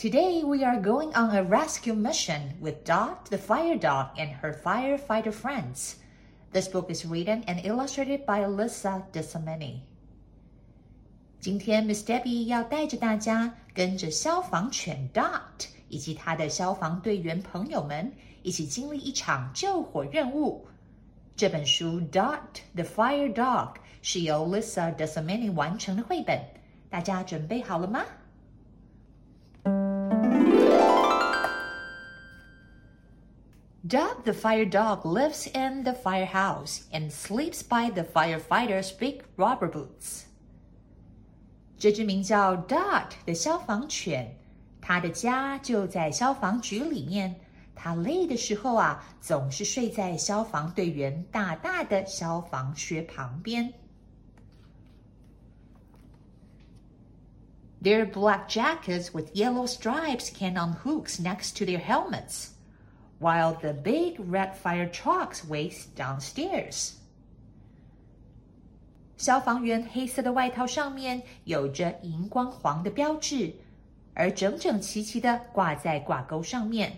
Today, we are going on a rescue mission with Dot the fire dog and her firefighter friends. This book is written and illustrated by Lisa Desimini. 今天，Miss Debbie 要带着大家跟着消防犬 Dot 以及他的消防队员朋友们一起经历一场救火任务。这本书《Dot the Fire Dog》是由 Lisa Desimini 完成的绘本，大家准备好了吗？Dot the fire dog lives in the firehouse and sleeps by the firefighter's big rubber boots. 这只名叫 Dot 的消防犬，它的家就在消防局里面。它累的时候啊，总是睡在消防队员大大的消防靴旁边。Their black jackets with yellow stripes can on hooks next to their helmets. While the big red fire trucks wait downstairs. 消防员黑色的外套上面有着荧光黄的标志，而整整齐齐的挂在挂钩上面。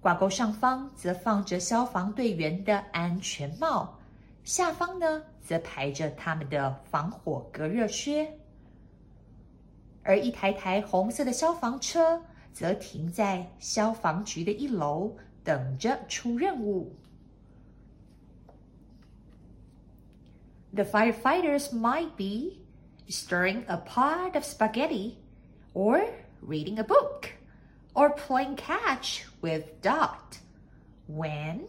挂钩上方则放着消防队员的安全帽，下方呢则排着他们的防火隔热靴。而一台台红色的消防车则停在消防局的一楼，等着出任务。The firefighters might be stirring a pot of spaghetti or reading a book. or playing catch with Dot. When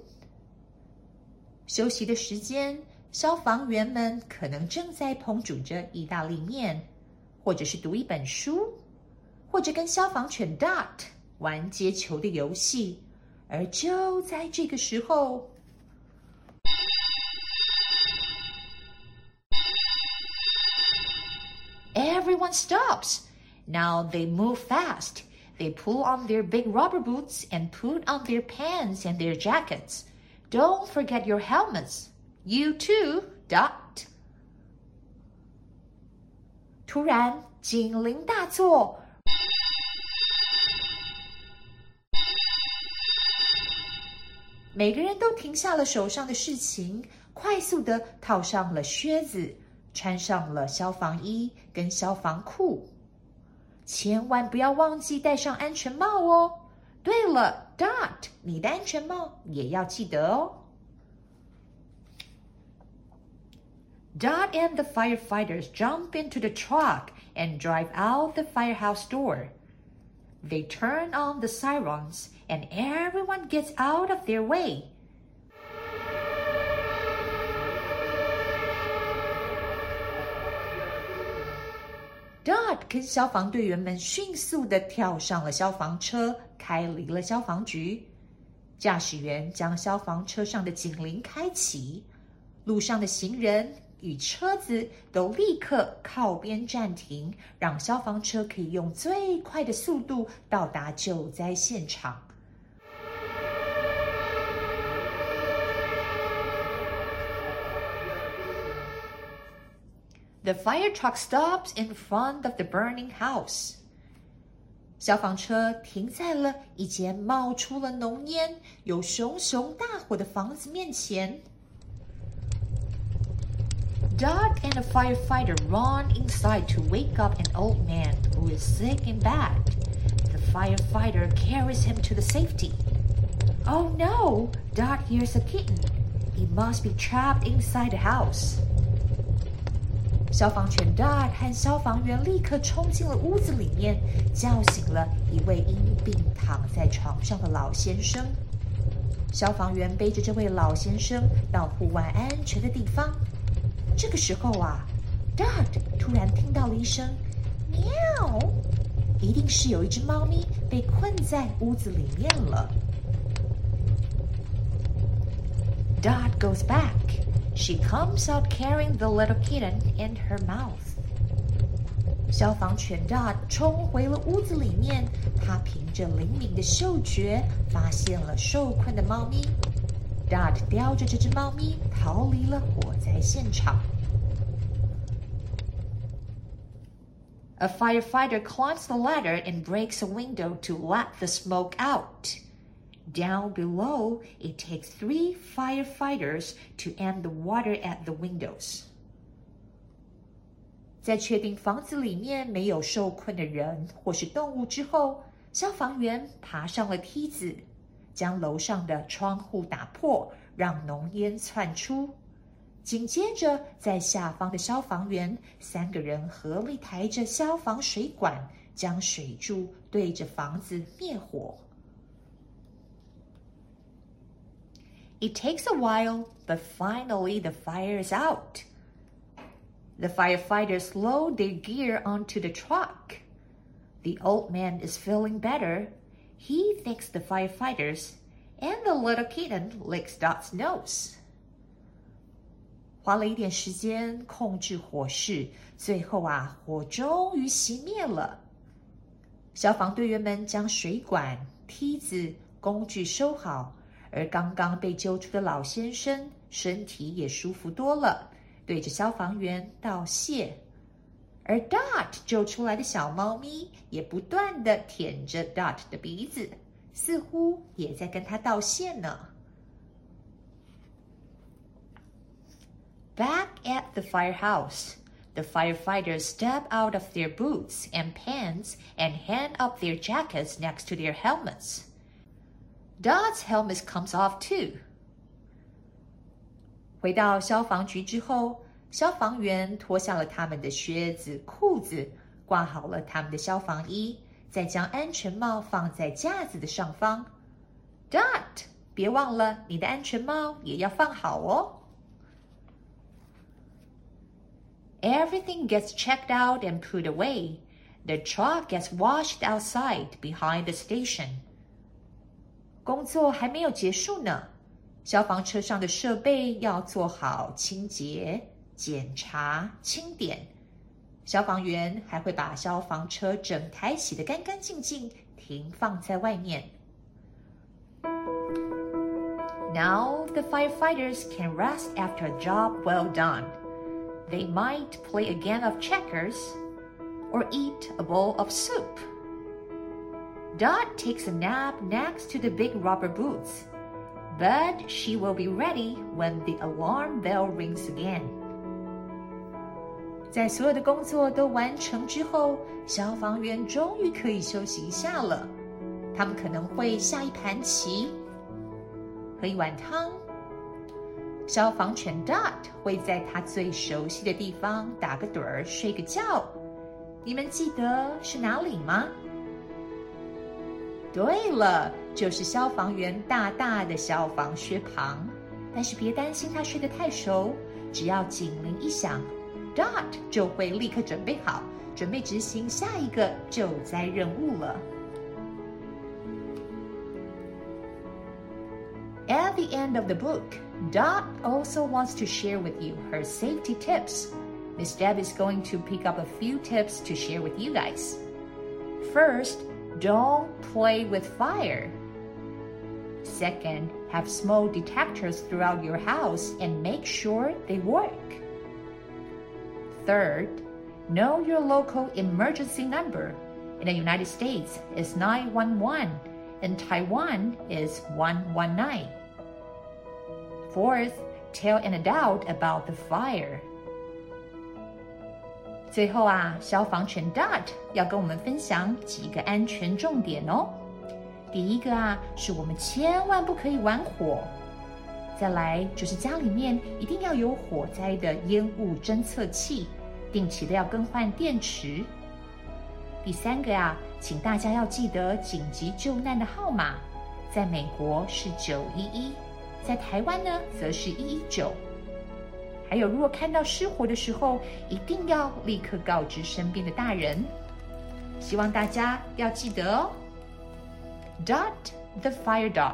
休息的时间，消防员们可能正在烹煮着意大利面，或者是读一本书，或者跟消防犬 Dot 玩接球的游戏。 而就在这个时候，everyone stops. Now they move fast. They pull on their big rubber boots and put on their pants and their jackets. Don't forget your helmets. You too, Dot. 突然，警铃大作， 每个人都停下了手上的事情，快速的套上了靴子，穿上了消防衣跟消防裤。千万不要忘记戴上安全帽哦。对了，Dot，你的安全帽也要记得哦。Dot and the firefighters jump into the truck and drive out the firehouse door. They turn on the sirens and everyone gets out of their way. Dot 跟消防队员们迅速的跳上了消防车，开离了消防局。驾驶员将消防车上的警铃开启，路上的行人 与车子都立刻靠边暂停，让消防车可以用最快的速度到达救灾现场。The fire truck stops in front of the burning house. 消防车停在了一间冒出了浓烟、有熊熊大火的房子面前。Dot and the firefighter run inside to wake up an old man who is sick and bad. The firefighter carries him to the safety. Oh no! Dot hears a kitten. It must be trapped inside the house. 消防犬 Dot 和消防员立刻冲进了屋子里面，叫醒了一位因病躺在床上的老先生。消防员背着这位老先生到户外安全的地方。这个时候啊，Dot 突然听到了一声“喵”，一定是有一只猫咪被困在屋子里面了。Dot goes back. She comes out carrying the little kitten in her mouth. 消防犬 Dot 冲回了屋子里面，它凭着灵敏的嗅觉发现了受困的猫咪。Dot 叼着这只猫咪逃离了火灾现场。A firefighter climbs the ladder and breaks a window to let the smoke out. Down below, it takes three firefighters to end the water at the windows. 在确定房子里面没有受困的人或是动物之后，消防员爬上了梯子， 将楼上的窗户打破，让浓烟窜出。紧接着，在下方的消防员三个人合力抬着消防水管，将水柱对着房子灭火。It takes a while, but finally the fire is out. The firefighters load their gear onto the truck. The old man is feeling better. He thanks the firefighters, and the little kitten licks Dot's nose. 花了一点时间控制火势，最后啊，火终于熄灭了。消防队员们将水管、梯子、工具收好，而刚刚被救出的老先生身体也舒服多了，对着消防员道谢。而 Dot 救出来的小猫咪也不断的舔着 Dot 的鼻子，似乎也在跟他道谢呢。Back at the firehouse, the firefighters step out of their boots and pants and hand up their jackets next to their helmets. Dot's helmet comes off too. 回到消防局之后， 消防员脱下了他们的靴子、裤子，挂好了他们的消防衣，再将安全帽放在架子的上方。Dot，别忘了你的安全帽也要放好哦。Everything gets checked out and put away. The truck gets washed outside behind the station. 工作还没有结束呢，消防车上的设备要做好清洁、 检查、清点。消防员还会把消防车整台洗得干干净净，停放在外面。Now the firefighters can rest after a job well done. They might play a game of checkers or eat a bowl of soup. Dot takes a nap next to the big rubber boots, but she will be ready when the alarm bell rings again. 在所有的工作都完成之后，消防员终于可以休息一下了。他们可能会下一盘棋，喝一碗汤。消防犬 Dot 会在它最熟悉的地方打个盹儿、睡个觉。你们记得是哪里吗？对了，就是消防员大大的消防靴旁。但是别担心，它睡得太熟，只要警铃一响 ，Dot 就会立刻准备好，准备执行下一个救灾任务了。At the end of the book. Dot also wants to share with you her safety tips. Miss Deb is going to pick up a few tips to share with you guys. First, don't play with fire. Second, have smoke detectors throughout your house and make sure they work. Third, know your local emergency number. In the United States, it's 911. In Taiwan, it's 119. Fourth, tell an adult about the fire. 最后啊，消防犬 Dot 要跟我们分享几个安全重点哦。第一个啊，是我们千万不可以玩火。再来就是家里面一定要有火灾的烟雾侦测器， 定期的要更换电池。第三个啊，请大家要记得紧急救难的号码，在美国是九一一。在台湾呢，则是一一九。还有，如果看到失火的时候，一定要立刻告知身边的大人。希望大家要记得哦。Dot the fire dog.